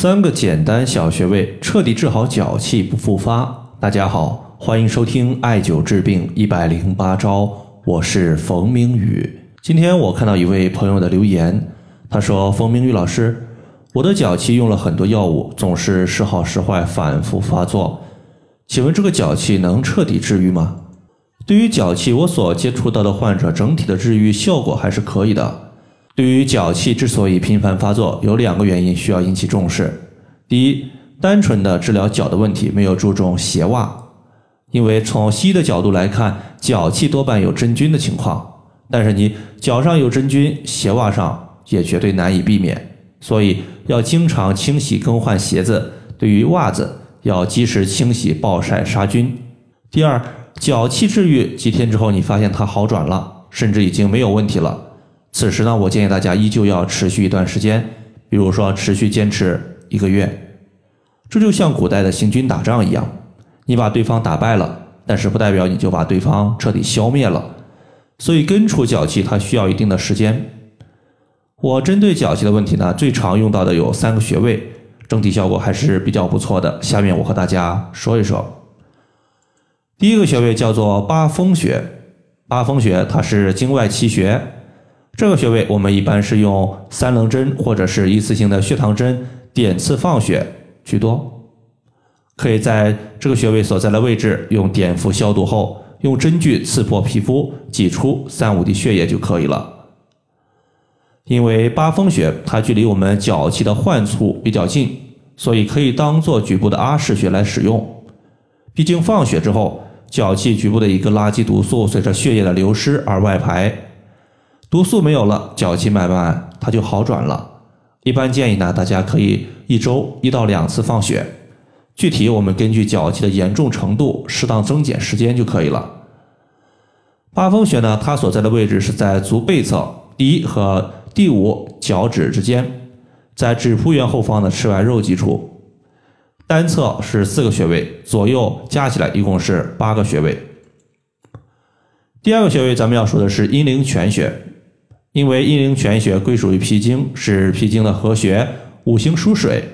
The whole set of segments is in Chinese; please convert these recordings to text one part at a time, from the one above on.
三个简单小穴位，彻底治好脚气不复发。大家好，欢迎收听艾灸治病一百零八招，我是冯明宇。今天我看到一位朋友的留言，他说：“冯明宇老师，我的脚气用了很多药物，总是时好时坏，反复发作。请问这个脚气能彻底治愈吗？”对于脚气，我所接触到的患者整体的治愈效果还是可以的。对于脚气之所以频繁发作，有两个原因需要引起重视。第一，单纯的治疗脚的问题，没有注重鞋袜，因为从西医的角度来看，脚气多半有真菌的情况，但是你脚上有真菌，鞋袜上也绝对难以避免，所以要经常清洗更换鞋子。对于袜子，要及时清洗暴晒杀菌。第二。脚气治愈几天之后，你发现它好转了，甚至已经没有问题了。此时呢，我建议大家依旧要持续一段时间，比如说持续坚持一个月。这就像古代的行军打仗一样，你把对方打败了，但是不代表你就把对方彻底消灭了。所以根除脚气它需要一定的时间。我针对脚气的问题呢，最常用到的有三个穴位，整体效果还是比较不错的。下面我和大家说一说。第一个穴位叫做八风穴，八风穴它是经外奇穴，这个穴位我们一般是用三棱针或者是一次性的血糖针点刺放血居多，可以在这个穴位所在的位置用碘伏消毒后，用针具刺破皮肤，挤出三五滴血液就可以了。因为八风穴它距离我们脚气的患处比较近，所以可以当做局部的阿是穴来使用。毕竟放血之后。脚气局部的一个垃圾毒素，随着血液的流失而外排，毒素没有了，脚气慢慢它就好转了。一般建议呢，大家可以一周一到两次放血，具体我们根据脚气的严重程度，适当增减时间就可以了。八风穴呢，它所在的位置是在足背侧第一和第五脚趾之间，在指扑缘后方的赤外肉际处。单侧是四个穴位，左右加起来一共是八个穴位。第二个穴位咱们要说的是阴陵泉穴，因为阴陵泉穴归属于脾经，是脾经的合穴，五行属水，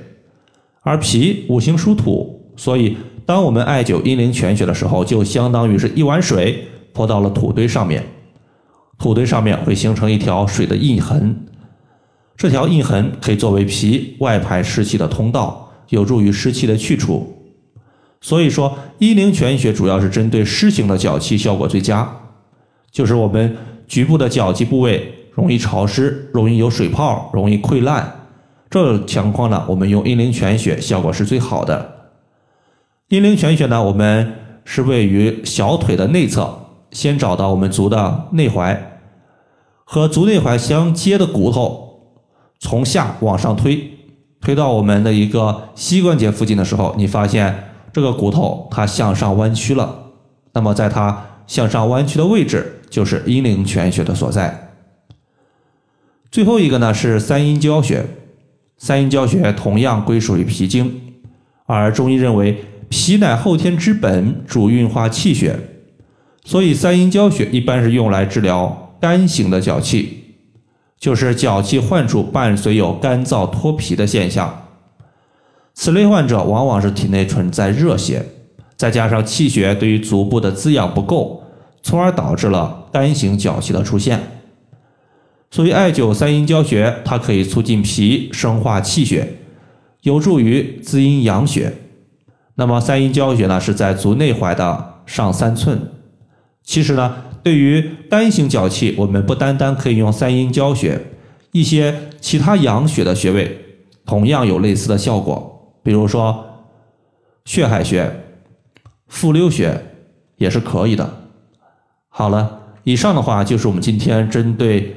而脾五行属土，所以当我们艾灸阴陵泉穴的时候，就相当于是一碗水泼到了土堆上面，土堆上面会形成一条水的印痕，这条印痕可以作为脾外排湿气的通道。有助于湿气的去除，所以说阴陵泉穴主要是针对湿型的脚气效果最佳，就是我们局部的脚气部位容易潮湿、容易有水泡、容易溃烂，这种情况呢，我们用阴陵泉穴效果是最好的。阴陵泉穴呢，我们是位于小腿的内侧，先找到我们足的内踝和足内踝相接的骨头，从下往上推。推到我们的一个膝关节附近的时候，你发现这个骨头它向上弯曲了，那么在它向上弯曲的位置就是阴陵泉穴的所在。最后一个呢是三阴交穴，三阴交穴同样归属于脾经，而中医认为脾乃后天之本，主运化气血，所以三阴交穴一般是用来治疗干型的脚气。就是脚气患处伴随有干燥脱皮的现象，此类患者往往是体内存在热邪，再加上气血对于足部的滋养不够，从而导致了干型脚气的出现。所以艾灸三阴交穴，它可以促进脾生化气血，有助于滋阴养血。那么三阴交穴呢，是在足内踝的上三寸。其实呢。对于单行脚气，我们不单单可以用三阴交穴，一些其他养血的穴位同样有类似的效果，比如说血海穴、复溜穴也是可以的。好了，以上的话就是我们今天针对